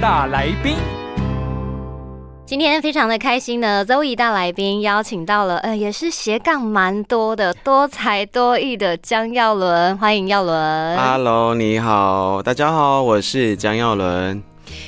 大来宾，今天非常的开心呢，Zoe 大来宾邀请到了，呃，也是斜杠蛮多的、多才多艺的江耀伦，欢迎耀伦。Hello，你好，大家好，我是江耀伦。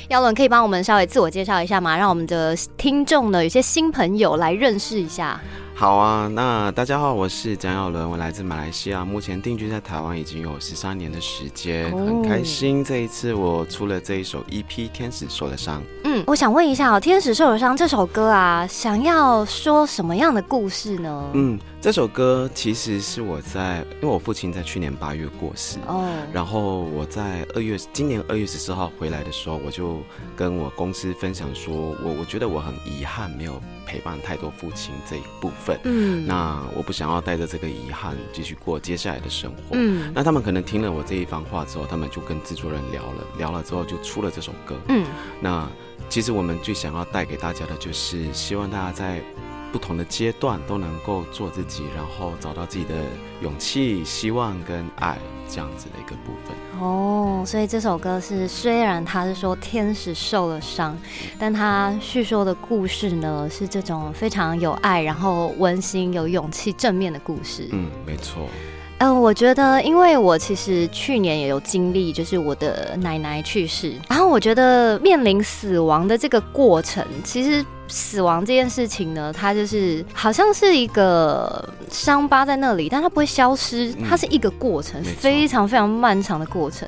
耀伦可以帮我们稍微自我介绍一下吗？让我们的听众呢，有些新朋友来认识一下。好啊，那大家好，我是蒋耀伦，我来自马来西亚，目前定居在台湾已经有十三年的时间，哦很开心这一次我出了这一首 EP《天使受了伤》。嗯，我想问一下哦，《天使受了伤》这首歌啊，想要说什么样的故事呢？嗯，这首歌其实是我在，因为我父亲在去年八月过世，哦，然后我在二月，今年二月十四号回来的时候，我就跟我公司分享说，我我觉得我很遗憾没有陪伴太多父亲这一部分。嗯，那我不想要带着这个遗憾继续过接下来的生活。嗯那他们可能听了我这一番话之后，他们就跟制作人聊了，聊了之后就出了这首歌。嗯那其实我们最想要带给大家的就是，希望大家在不同的阶段都能够做自己，然后找到自己的勇气、希望跟爱这样子的一个部分。哦，所以这首歌是虽然他是说天使受了伤，但他叙说的故事呢是这种非常有爱，然后温馨、有勇气、正面的故事。嗯，没错。嗯、我觉得，因为我其实去年也有经历，就是我的奶奶去世，然后我觉得面临死亡的这个过程，其实死亡这件事情呢，它就是好像是一个伤疤在那里，但它不会消失，嗯它是一个过程，非常非常漫长的过程。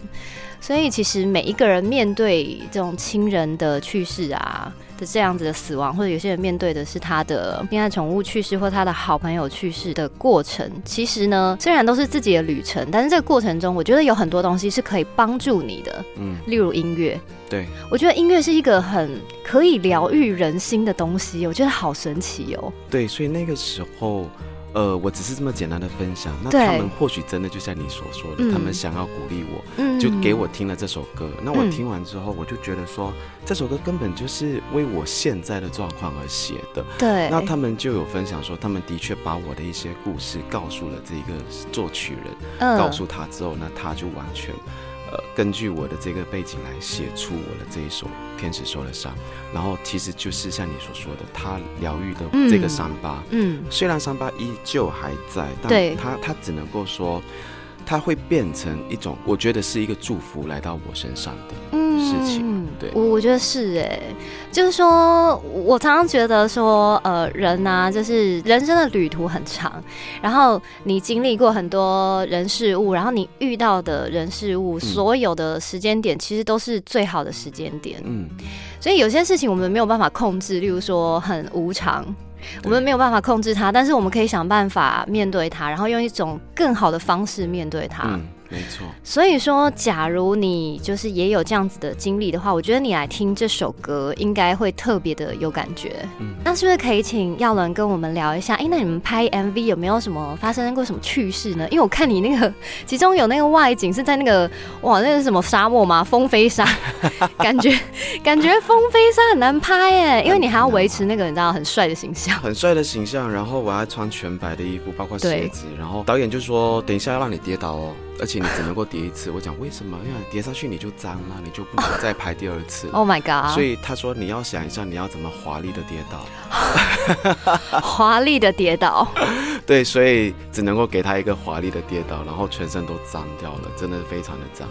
所以其实每一个人面对这种亲人的去世啊的这样子的死亡，或者有些人面对的是他的恋爱宠物去世或他的好朋友去世的过程，其实呢，虽然都是自己的旅程，但是这个过程中，我觉得有很多东西是可以帮助你的，嗯，例如音乐。对，我觉得音乐是一个很可以疗愈人心的东西，我觉得好神奇哦。对，所以那个时候。呃，我只是这么简单的分享，那他们或许真的就像你所说的，嗯。他们想要鼓励我，嗯就给我听了这首歌。那我嗯听完之后，我就觉得说，这首歌根本就是为我现在的状况而写的。对，那他们就有分享说，他们的确把我的一些故事告诉了这个作曲人，嗯。告诉他之后，那他就完全。呃，根据我的这个背景来写出我的这一首《天使受了伤》，然后其实就是像你所说的，他疗愈的这个伤疤，嗯虽然伤疤依旧还在，对。但他他只能够说，它会变成一种，我觉得是一个祝福来到我身上的。嗯事情对我我觉得是哎，就是说我常常觉得说，呃，人呐、就是人生的旅途很长，然后你经历过很多人事物，然后你遇到的人事物，所有的时间点其实都是最好的时间点，嗯，所以有些事情我们没有办法控制，例如说很无常。我们没有办法控制它，但是我们可以想办法面对它，然后用一种更好的方式面对它。嗯，没错。所以说，假如你就是也有这样子的经历的话，我觉得你来听这首歌应该会特别的有感觉。嗯那是不是可以请耀伦跟我们聊一下？哎、那你们拍 MV 有没有什么发生过什么趣事呢？因为我看你那个其中有那个外景是在那个哇，那个是什么沙漠吗？风飞沙，感觉感觉风飞沙很难拍哎，因为你还要维持那个你知道很帅的形象。很帅的形象，然后我还穿全白的衣服，包括鞋子。然后导演就说：“等一下要让你跌倒哦，而且你只能够叠一次。”我讲为什么？因为叠上去你就脏了，你就不能再拍第二次。Oh my god！所以他说你要想一下，你要怎么华丽的跌倒。华丽的跌倒，对，所以只能够给他一个华丽的跌倒，然后全身都脏掉了，真的非常的脏。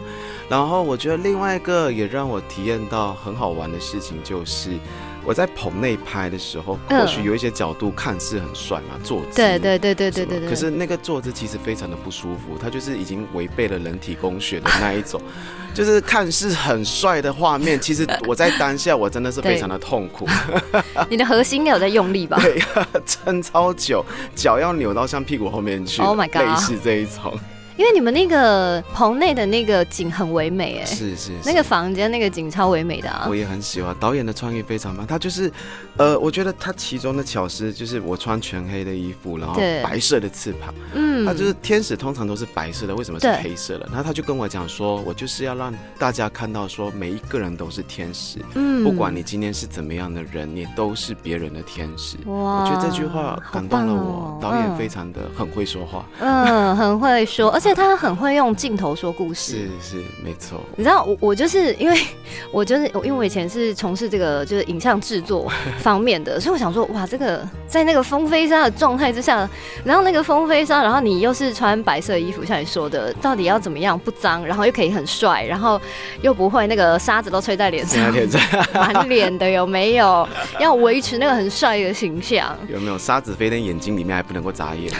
然后我觉得另外一个也让我体验到很好玩的事情，就是我在棚内拍的时候，嗯或许有一些角度看似很帅嘛，坐姿。对对对对对对对。可是那个坐姿其实非常的不舒服，它就是已经违背了人体工学的那一种，就是看似很帅的画面，其实我在当下我真的是 非常的痛苦，你的核心有在用力吧？对，撑超久，脚要扭到像屁股后面去 Oh my god 类似这一种。因为你们那个棚内的那个景很唯美哎，是是，那个房间那个景超唯美的啊我。也很喜欢，导演的创意非常棒。他就是，呃，我觉得他其中的巧思就是我穿全黑的衣服，然后白色的翅膀。嗯他就是天使，通常都是白色的，为什么是黑色的？然后他就跟我讲说，我就是要让大家看到说，每一个人都是天使，嗯不管你今天是怎么样的人，你都是别人的天使。哇我觉得这句话感动了我，导演非常常的很会说话，嗯很会说，而 且他很会用镜头说故事。是是没错。你知道我我就是因为 我就是因为我以前是从事这个就是影像制作方面的，所以我想说哇，这个在那个风飞沙的状态之下，然后那个风飞沙，然后你又是穿白色衣服，像你说的，到底要怎么样不脏，然后又可以很帅，然后又不会那个沙子都吹在脸上，满脸的有没有？要维持那个很帅的形象，有没有沙子飞在眼睛里面还不能够眨眼？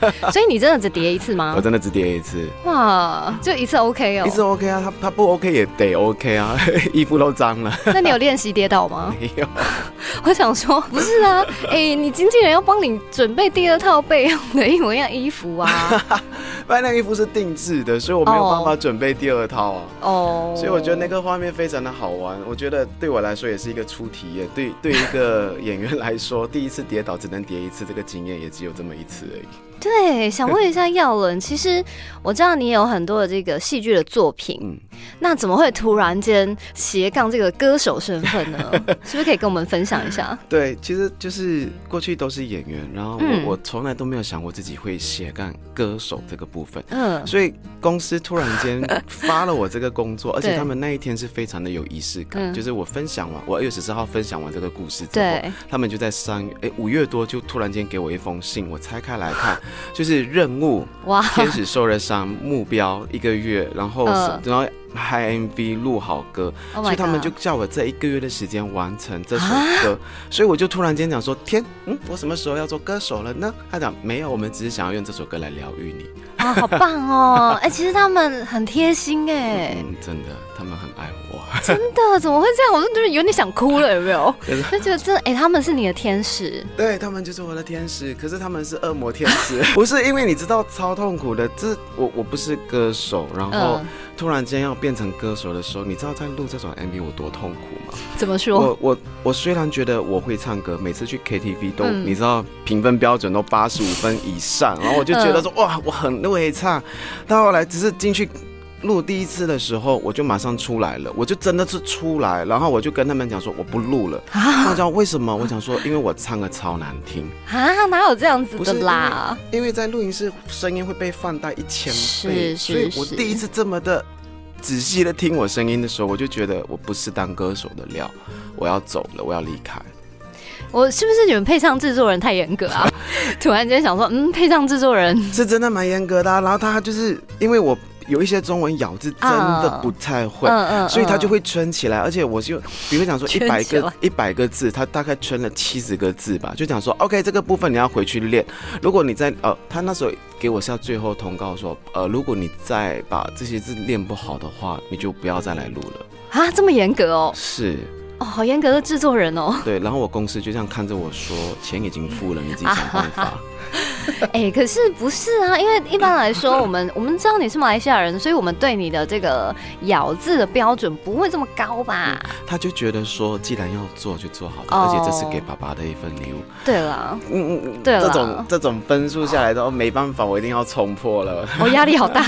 所以你真的只叠一次吗我？真的只叠一次，哇，就一次 OK 哦一。次 OK 啊，他他不 OK 也得 OK 啊，衣服都脏了，那你有练习跌倒吗？没有。我想说，不是啊，哎、你经纪人要帮你准备第二套备用的一模一样衣服啊。不然那个衣服是定制的，所以我没有办法准备第二套啊。哦，所以我觉得那个画面非常的好玩，我觉得对我来说也是一个初体验。对对一个演员来说，第一次跌倒只能跌一次，这个经验也只有这么一次而已。对，想问一下耀伦，其实我知道你有很多的这个戏剧的作品，那怎么会突然间斜杠这个歌手身份呢？是不是可以跟我们分享一下？对，其实就是过去都是演员，然后我、嗯。我从来都没有想过自己会斜杠歌手这个部分。嗯，所以公司突然间发了我这个工作，而且他们那一天是非常的有仪式感，嗯。就是我分享完，我二月十四号分享完这个故事之后，他们就在三月，哎，五月多就突然间给我一封信，我拆开来看，就是任务，哇，天使受了伤，目标一个月，然后、嗯。然后拍 MV 录好歌 Oh 所以他们就叫我这一个月的时间完成这首啊歌，所以我就突然间讲说，天，嗯，我什么时候要做歌手了呢？他讲没有，我们只是想要用这首歌来疗愈你。啊，好棒哦！哎、其实他们很贴心哎、嗯，真的，他们很爱我。真的怎么会这样？我就觉得有点想哭了，有没有？就觉得真的，哎、他们是你的天使，对他们就是我的天使，可是他们是恶魔天使，不是因为你知道超痛苦的，这我我不是歌手，然后嗯突然间要变成歌手的时候，你知道在录这种 MV 我多痛苦吗？怎么说？我我我虽然觉得我会唱歌，每次去 KTV 都、嗯你知道评分标准都八十五分以上，然后我就觉得说、哇我很会唱，到后来只是进去。录第一次的时候，我就马上出来了，我就真的是出来，然后我就跟他们讲说我不录了。他们讲为什么？我想说因为我唱的超难听，啊，哪有这样子的啦？因为在录音室声音会被放大一千倍，是所以我第一次这么的仔细的听我声音的时候，我就觉得我不是当歌手的料，我要走了，我要离开。我是不是你们配唱制作人太严格啊？突然间想说，嗯，配唱制作人是真的蛮严格的、啊，然后他就是因为我有一些中文咬字真的不太会。嗯嗯所以他就会圈起来，而且我就比如讲说 一百个一百个字，他大概圈了七十个字吧，就讲说 OK 这个部分你要回去练。如果你在呃，他那时候给我下最后通告说，呃，如果你再把这些字练不好的话，你就不要再来录了。啊，这么严格哦，是哦，好严格的制作人哦。对，然后我公司就这样看着我说，钱已经付了，你自己想办法。哎、可是不是啊？因为一般来说，我们 我们知道你是马来西亚人，所以我们对你的这个咬字的标准不会这么高吧？他就觉得说，既然要做就做好的，哦而且这是给爸爸的一份礼物。对了，嗯嗯嗯，对了这种这种分数下来都没办法，我一定要冲破了。我、压力好大，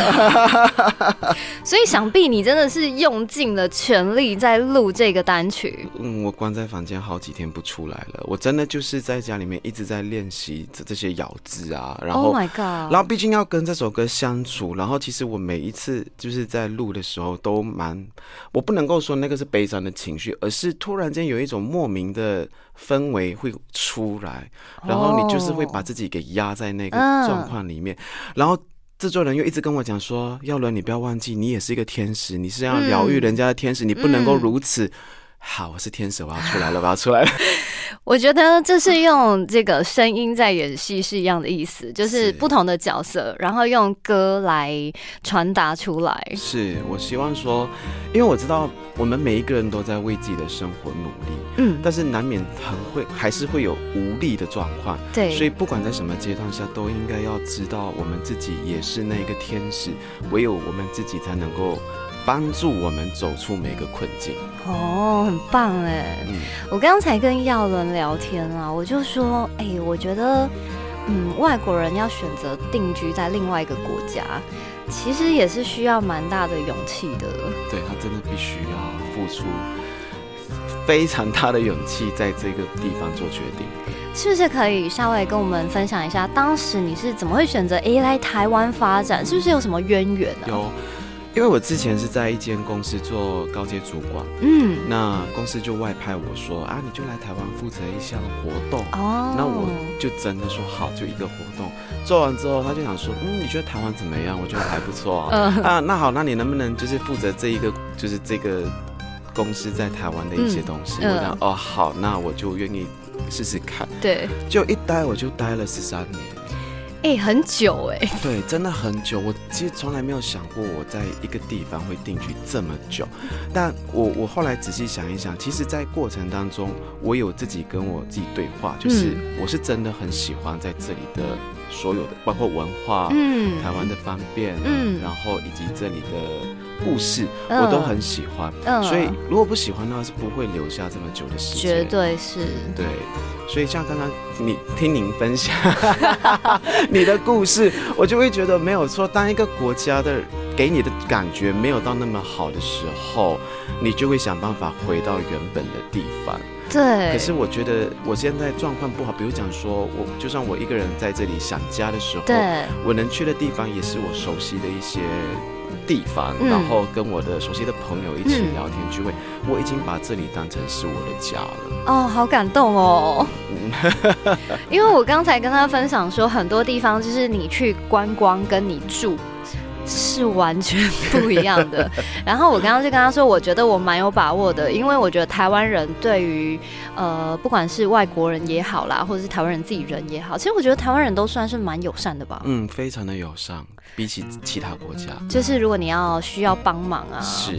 所以想必你真的是用尽了全力在录这个单曲。嗯，我关在房间好几天不出来了，我真的就是在家里面一直在练习这这些咬字啊，然后 Oh my god！然后毕竟要跟这首歌相处，然后其实我每一次就是在录的时候都蛮，我不能够说那个是悲伤的情绪，而是突然间有一种莫名的氛围会出来，然后你就是会把自己给压在那个嗯状况里面，然后。制作人又一直跟我讲说：“耀伦，你不要忘记，你也是一个天使，你是要疗愈人家的天使，你不能够嗯如此。好，我是天使，我要出来了，我要出来了。我觉得这是用这个声音在演戏是一样的意思，就是是不同的角色，然后用歌来传达出来。是我希望说，因为我知道我们每一个人都在为自己的生活努力，嗯，但是难免很会还是会有无力的状况。对，所以不管在什么阶段下，都应该要知道我们自己也是那个天使，唯有我们自己才能够帮助我们走出每个困境。哦，很棒哎！嗯，我刚才跟耀伦聊天啊，我就说，哎、我觉得，嗯，外国人要选择定居在另外一个国家，其实也是需要蛮大的勇气的。对他真的必须要付出非常大的勇气，在这个地方做决定。是不是可以稍微跟我们分享一下，当时你是怎么会选择诶来台湾发展？是不是有什么渊源啊？有，因为我之前是在一间公司做高阶主管，嗯，那公司就外派我说啊，你就来台湾负责一项活动。哦，那我就真的说好，就一个活动做完之后，他就想说，嗯，你觉得台湾怎么样？我觉得还不错啊。嗯啊，那好，那你能不能就是负责这一个，就是这个公司在台湾的一些东西？嗯我讲哦，好，那我就愿意试试看。对，就一待我就待了十三年，哎、很久哎、对，真的很久。我其实从来没有想过我在一个地方会定居这么久，但我我后来仔细想一想，其实，在过程当中，我有自己跟我自己对话，就是嗯。我是真的很喜欢在这里的所有的，包括文化，嗯。台湾的方便，然后以及这里的故事，嗯我都很喜欢。嗯所以如果不喜欢的话，是不会留下这么久的时间。绝对是。对，所以像刚刚你听您分享 你的故事，我就会觉得没有错。当一个国家的给你的感觉没有到那么好的时候，你就会想办法回到原本的地方。对，可是我觉得我现在状况不好，比如讲说我就算我一个人在这里想家的时候，对，我能去的地方也是我熟悉的一些地方，嗯然后跟我的熟悉的朋友一起嗯聊天聚会，我已经把这里当成是我的家了。哦，好感动哦！因为我刚才跟他分享说，很多地方就是你去观光跟你住是完全不一样的。然后我刚刚就跟他说，我觉得我蛮有把握的，因为我觉得台湾人对于呃，不管是外国人也好啦，或者是台湾人自己人也好，其实我觉得台湾人都算是蛮友善的吧。嗯，非常的友善，比起其他国家。就是如果你要需要帮忙啊，是，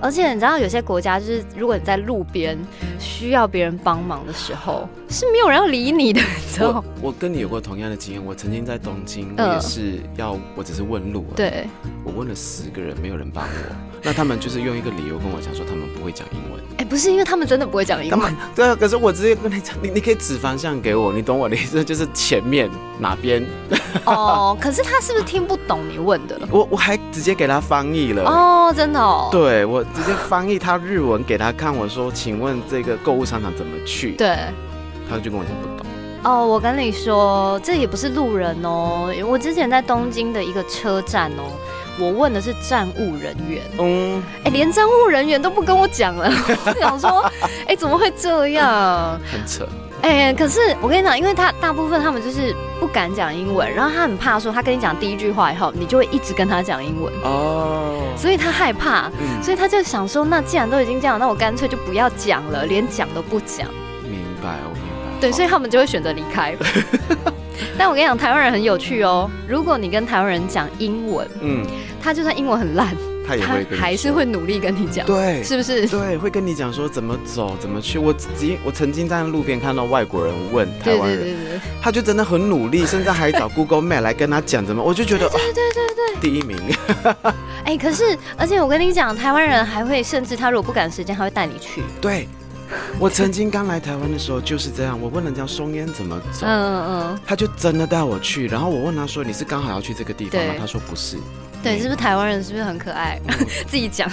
而且你知道有些国家就是，如果你在路边需要别人帮忙的时候，是没有人要理你的，你知道我？我跟你有过同样的经验。我曾经在东京，我嗯也是要，我只是问路，，对，我问了十个人，没有人帮我。那他们就是用一个理由跟我讲说，他们不会讲英文。哎、不是因为他们真的不会讲英文对啊，可是我直接跟你讲，你你可以指方向给我，你懂我的意思，就是前面哪边，哦，可是他是不是听不懂你问的？我我还直接给他翻译了。哦，真的哦，对，我直接翻译他日文给他看，我说，请问这个购物商场怎么去？对。他就跟我讲不懂。哦，我跟你说，这也不是路人哦。我之前在东京的一个车站哦，我问的是站务人员，嗯，哎，连站务人员都不跟我讲了，我想说，哎，怎么会这样？很扯。哎、可是我跟你讲，因为他大部分他们就是不敢讲英文，然后他很怕说他跟你讲第一句话以后，你就会一直跟他讲英文，哦，所以他害怕，嗯，所以他就想说，那既然都已经这样，那我干脆就不要讲了，连讲都不讲。对，所以他们就会选择离开。但我跟你讲，台湾人很有趣哦。如果你跟台湾人讲英文，嗯，他就算英文很烂，他他也会还是说会努力跟你讲，对。是不是？对，会跟你讲说怎么走，怎么去。我自己，我曾经在路边看到外国人问台对湾人，他就真的很努力，甚至还找 Google Map 来跟他讲怎么。我就觉得，对对对对，第一名。哎、可是而且我跟你讲，台湾人还会，甚至他如果不赶时间，他会带你去。对，我曾经刚来台湾的时候就是这样，我问人家松烟怎么走，嗯嗯，他就真的带我去。然后我问他说：“你是刚好要去这个地方吗？”他说：“不是。”对，是不是台湾人是不是很可爱？自己讲。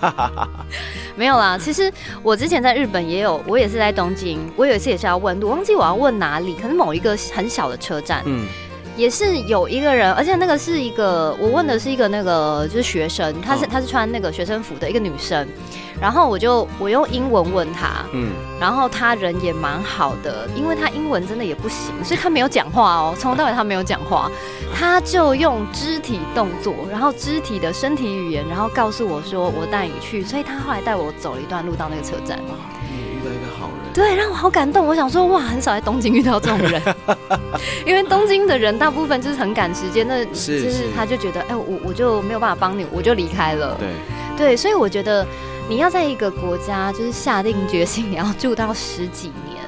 没有啦，其实我之前在日本也有，我也是在东京，我有一次也是要问路，忘记我要问哪里，可是某一个很小的车站，嗯，也是有一个人，而且那个是一个，我问的是一个那个就是学生，她是嗯。她是穿那个学生服的一个女生，然后我就我用英文问她，嗯，然后她人也蛮好的，因为她英文真的也不行，所以她没有讲话哦，从头到尾她没有讲话，她就用肢体动作，然后肢体的身体语言，然后告诉我说我带你去，所以她后来带我走了一段路到那个车站。对，让我好感动。我想说，哇，很少在东京遇到这种人，因为东京的人大部分就是很赶时间，那就是他就觉得，哎，我我就没有办法帮你，我就离开了。对，对，所以我觉得你要在一个国家就是下定决心你要住到十几年，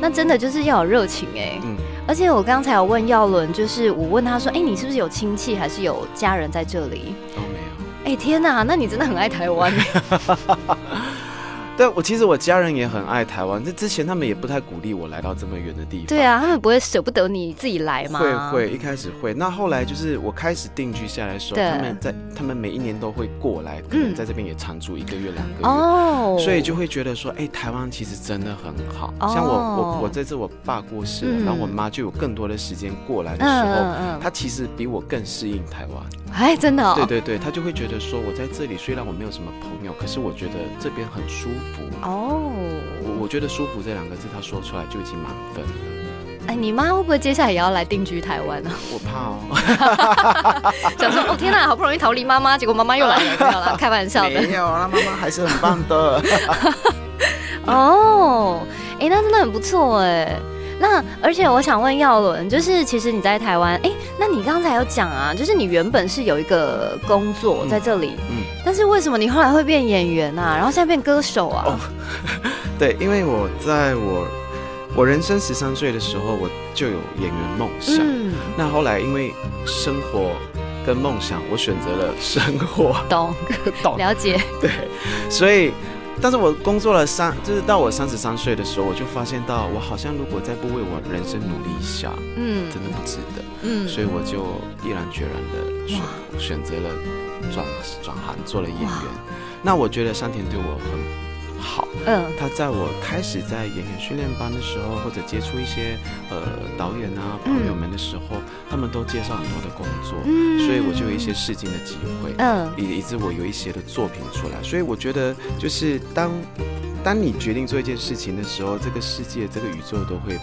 那真的就是要有热情哎。嗯，而且我刚才有问耀伦，就是我问他说，哎，你是不是有亲戚还是有家人在这里？都没有。哎，天哪，那你真的很爱台湾。对，我其实我家人也很爱台湾。这之前他们也不太鼓励我来到这么远的地方。对啊，他们不会舍不得你自己来吗？会会，一开始会。那后来就是我开始定居下来的时候，他们在他们每一年都会过来，可能在这边也常住一个月两个月。哦。所以就会觉得说，哎，台湾其实真的很好。像我我我这次我爸过世了，然后我妈就有更多的时间过来的时候，她其实比我更适应台湾。哎，真的。对对对，她就会觉得说，我在这里虽然我没有什么朋友，可是我觉得这边很舒服。哦。我我觉得舒服这两个字，他说出来就已经满分了。哎，你妈会不会接下来也要来定居台湾呢？我怕哦。想说，哦天哪，好不容易逃离妈妈，结果妈妈又来了，没有啦，开玩笑的。没有，啊妈妈还是很棒的。哦，哎，那真的很不错哎。那而且我想问耀伦，就是其实你在台湾，哎，那你刚才有讲啊，就是你原本是有一个工作在这里，嗯，但是为什么你后来会变演员啊？然后现在变歌手啊？哦，对，因为我在我我人生十三岁的时候，我就有演员梦想。嗯，那后来因为生活跟梦想，我选择了生活。懂 懂了解。对，所以。但是我工作了三，就是到我三十三岁的时候，我就发现到我好像如果再不为我人生努力一下，嗯，真的不值得，嗯，所以我就毅然决然的选选择了转转行做了演员。那我觉得山田对我很。好，嗯，他在我开始在演员训练班的时候，或者接触一些呃导演啊朋友们的时候，他们都介绍很多的工作，嗯，所以我就有一些试镜的机会，嗯，以以致我有一些的作品出来。所以我觉得，就是当当你决定做一件事情的时候，这个世界、这个宇宙都会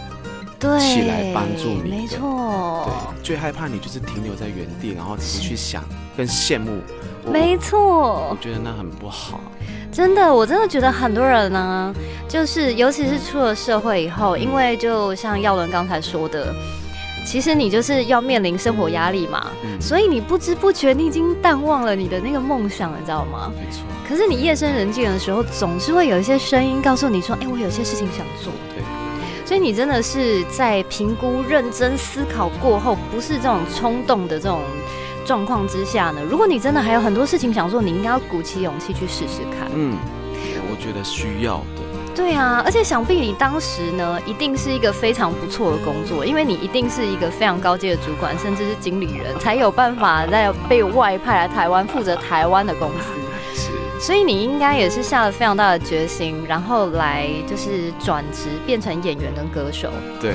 起来帮助你，没错。对，最害怕你就是停留在原地，然后只是去想跟羡慕，没错。我觉得那很不好。真的，我真的觉得很多人呢，就是尤其是出了社会以后，因为就像耀伦刚才说的，其实你就是要面临生活压力嘛，所以你不知不觉你已经淡忘了你的那个梦想，你知道吗？没错。可是你夜深人静的时候，总是会有一些声音告诉你说：“哎，我有些事情想做。”对。所以你真的是在评估、认真思考过后，不是这种冲动的这种。状况之下呢，如果你真的还有很多事情想做，你应该要鼓起勇气去试试看。嗯，我觉得需要的。对啊，而且想必你当时呢，一定是一个非常不错的工作，因为你一定是一个非常高阶的主管，甚至是经理人，才有办法在被外派来台湾负责台湾的公司。是，所以你应该也是下了非常大的决心，然后来就是转职变成演员跟歌手。对。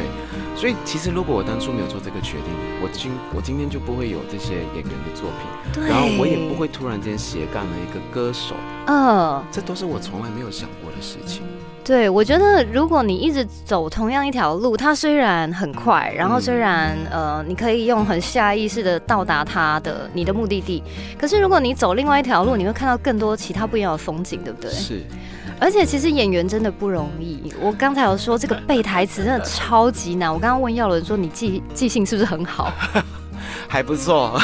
所以其实，如果我当初没有做这个决定，我今我今天就不会有这些演员的作品，然后我也不会突然间斜杠了一个歌手。嗯，这都是我从来没有想过的事情。对，我觉得如果你一直走同样一条路，它虽然很快，然后虽然呃，你可以用很下意识的到达它的你的目的地，可是如果你走另外一条路，你会看到更多其他不一样的风景，对不对？是。而且其实演员真的不容易。我刚才有说这个背台词真的超级难。我刚刚问耀伦说：“你记记性是不是很好？”还不错。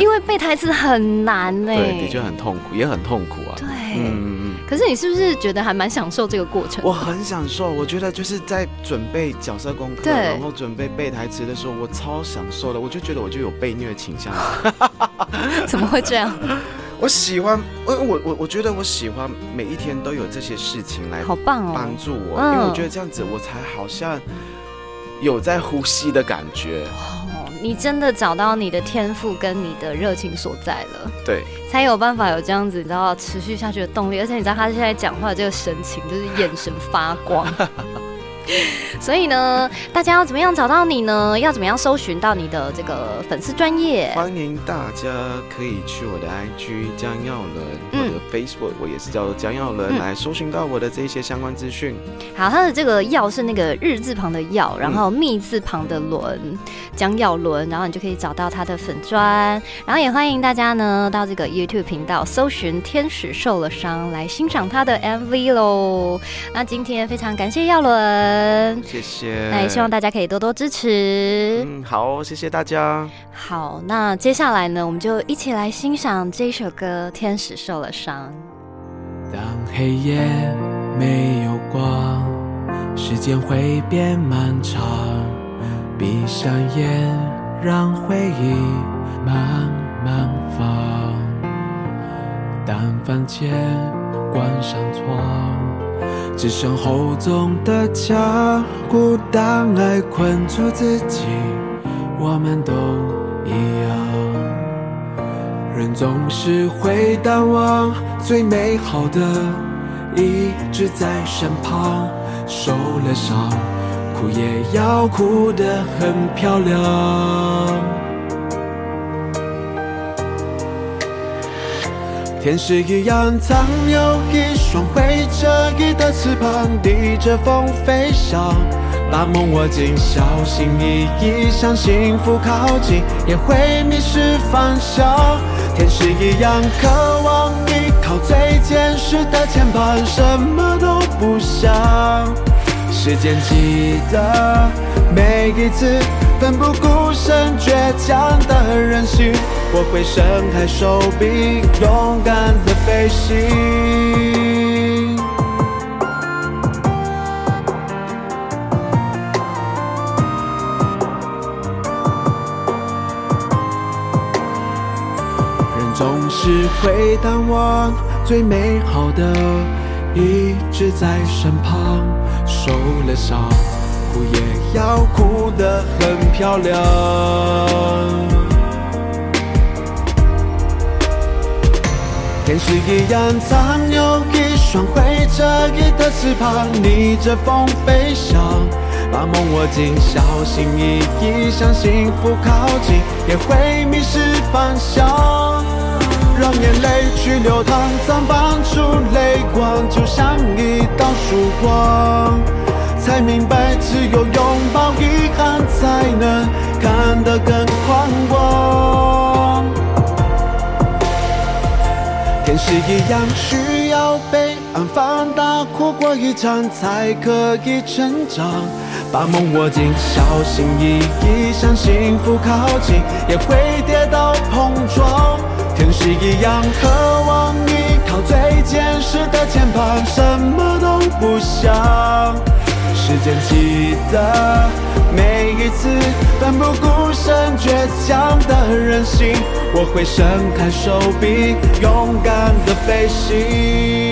因为背台词很难 呢。对，的确很痛苦，也很痛苦啊。对。可是你是不是觉得还蛮享受这个过程？我很享受。我觉得就是在准备角色功课，然后准备背台词的时候，我超享受的。我就觉得我就有被虐倾向。怎么会这样？我喜欢，我我我我觉得我喜欢每一天都有这些事情来好棒哦帮助我，因为我觉得这样子我才好像有在呼吸的感觉。哦，你真的找到你的天赋跟你的热情所在了，对，才有办法有这样子，你知道持续下去的动力。而且你知道他现在讲话这个神情，就是眼神发光。所以呢，大家要怎么样找到你呢？要怎么样搜寻到你的这个粉丝专业？欢迎大家可以去我的 IG 江耀伦，我的 Facebook 我也是叫做江耀伦，来搜寻到我的这些相关资讯。好，他的这个耀是那个日字旁的耀，然后密字旁的伦，江耀伦，然后你就可以找到他的粉砖。然后也欢迎大家呢到这个 YouTube 频道搜寻“天使受了伤”来欣赏他的 MV 喽。那今天非常感谢耀伦，谢谢。那也希望大家可以多多支持。嗯，好，谢谢大家。好，那接下来呢，我们就一起来欣赏这首歌《天使受了伤》。当黑夜没有光，时间会变漫长。闭上眼，让回忆慢慢放。当房间关上窗，只剩厚重的家，孤单爱困住自己，我们都一样。人总是会淡忘最美好的，一直在身旁。受了伤，哭也要哭得很漂亮。天使一样，藏有一双会折翼的翅膀，逆着风飞翔，把梦握紧，小心翼翼向幸福靠近，也会迷失方向。天使一样，渴望依靠最坚实的肩膀，什么都不想。时间记得每一次。奋不顾身、倔强的任性，我会伸开手臂，勇敢的飞行。人总是会淡忘最美好的，一直在身旁，受了伤。也要哭得很漂亮。天使一样，藏有一双会折翼的翅膀，逆着风飞翔，把梦握紧，小心翼翼向幸福靠近，也会迷失方向。让眼泪去流淌，绽放出泪光，就像一道曙光。才明白，只有拥抱遗憾，才能看得更宽广。天使一样，需要被安放大，哭过一场才可以成长。把梦握紧，小心翼翼向幸福靠近，也会跌倒碰撞。天使一样，渴望依靠最坚实的肩膀，什么都不想。时间记得每一次奋不顾身、倔强的任性，我会伸开手臂，勇敢的飞行。